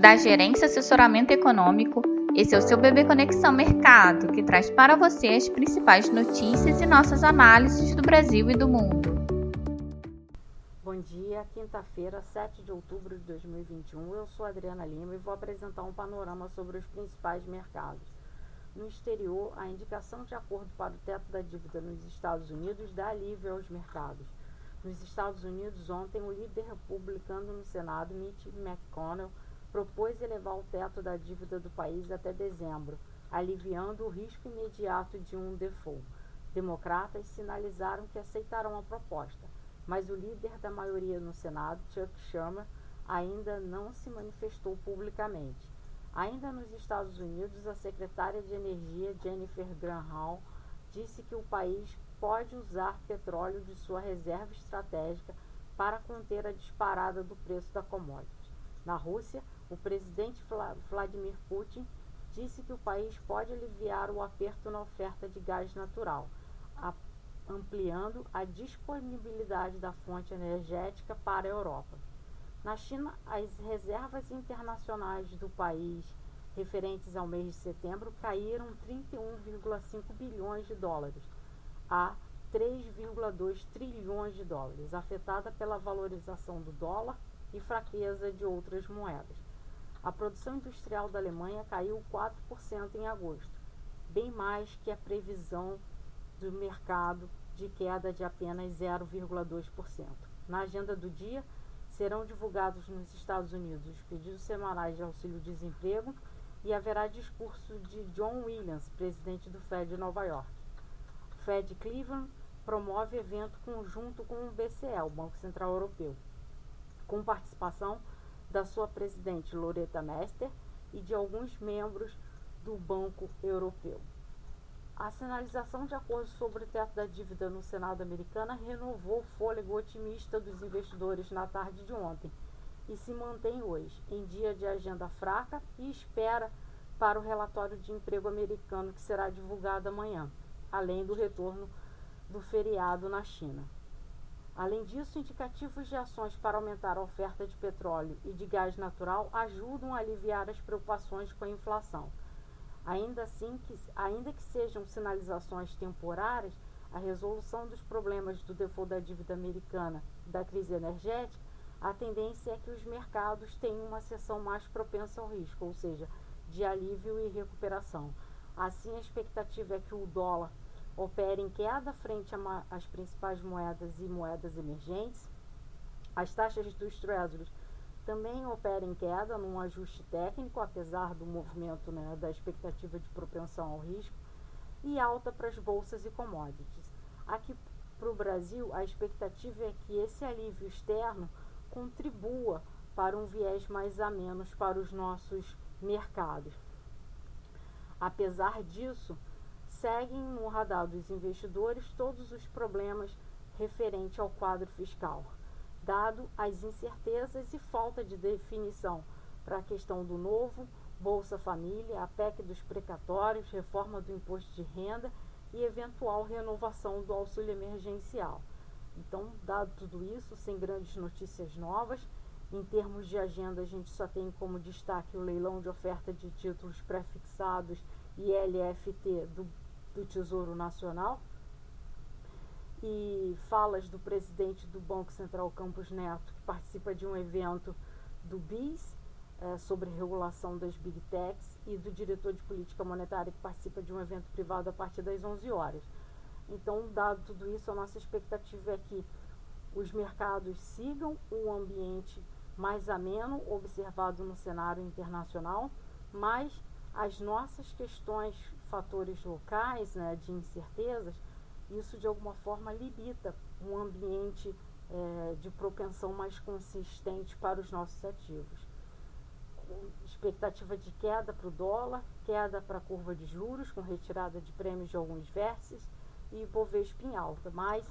da Gerência Assessoramento Econômico. Esse é o seu Bebê Conexão Mercado, que traz para você as principais notícias e nossas análises do Brasil e do mundo. Bom dia, quinta-feira, 7 de outubro de 2021. Eu sou Adriana Lima e vou apresentar um panorama sobre os principais mercados. No exterior, a indicação de acordo para o teto da dívida nos Estados Unidos dá alívio aos mercados. Nos Estados Unidos, ontem, o líder republicano no Senado, Mitch McConnell, propôs elevar o teto da dívida do país até dezembro, aliviando o risco imediato de um default. Democratas sinalizaram que aceitarão a proposta, mas o líder da maioria no Senado, Chuck Schumer, ainda não se manifestou publicamente. Ainda nos Estados Unidos, a secretária de Energia, Jennifer Granholm, disse que o país pode usar petróleo de sua reserva estratégica para conter a disparada do preço da commodity. Na Rússia, o presidente Vladimir Putin disse que o país pode aliviar o aperto na oferta de gás natural, ampliando a disponibilidade da fonte energética para a Europa. Na China, as reservas internacionais do país referentes ao mês de setembro caíram 31,5 bilhões de dólares a 3,2 trilhões de dólares, afetada pela valorização do dólar e fraqueza de outras moedas. A produção industrial da Alemanha caiu 4% em agosto, bem mais que a previsão do mercado de queda de apenas 0,2%. Na agenda do dia, serão divulgados nos Estados Unidos os pedidos semanais de auxílio-desemprego e haverá discurso de John Williams, presidente do Fed de Nova York. Fed Cleveland promove evento conjunto com o BCE, o Banco Central Europeu, com participação da sua presidente Loretta Mester e de alguns membros do Banco Europeu. A sinalização de acordo sobre o teto da dívida no Senado americano renovou o fôlego otimista dos investidores na tarde de ontem e se mantém hoje, em dia de agenda fraca e espera para o relatório de emprego americano que será divulgado amanhã além do retorno do feriado na China. Além disso, indicativos de ações para aumentar a oferta de petróleo e de gás natural ajudam a aliviar as preocupações com a inflação. Ainda assim, que, ainda que sejam sinalizações temporárias, a resolução dos problemas do default da dívida americana da crise energética, a tendência é que os mercados tenham uma seção mais propensa ao risco, ou seja, de alívio e recuperação. Assim, a expectativa é que o dólar opere em queda frente às principais moedas e moedas emergentes. As taxas dos treasuries também operam em queda num ajuste técnico, apesar do movimento né, da expectativa de propensão ao risco, e alta para as bolsas e commodities. Aqui para o Brasil, a expectativa é que esse alívio externo contribua para um viés mais a menos para os nossos mercados. Apesar disso, seguem no radar dos investidores todos os problemas referentes ao quadro fiscal, dado as incertezas e falta de definição para a questão do novo Bolsa Família, a PEC dos precatórios, reforma do imposto de renda e eventual renovação do auxílio emergencial. Então, dado tudo isso, sem grandes notícias novas, em termos de agenda, a gente só tem como destaque o leilão de oferta de títulos prefixados e LFT do, do Tesouro Nacional e falas do presidente do Banco Central Campos Neto, que participa de um evento do BIS é, sobre regulação das Big Techs, e do diretor de política monetária, que participa de um evento privado a partir das 11 horas. Então, dado tudo isso, a nossa expectativa é que os mercados sigam o ambiente mais ameno observado no cenário internacional, mas as nossas questões, fatores locais, né, de incertezas, isso de alguma forma limita um ambiente é, de propensão mais consistente para os nossos ativos. Expectativa de queda para o dólar, queda para a curva de juros, com retirada de prêmios de alguns vértices, e Bovespa em alta, mas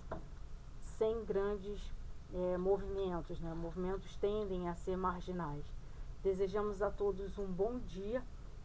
sem grandes é, movimentos, né? movimentos tendem a ser marginais. Desejamos a todos um bom dia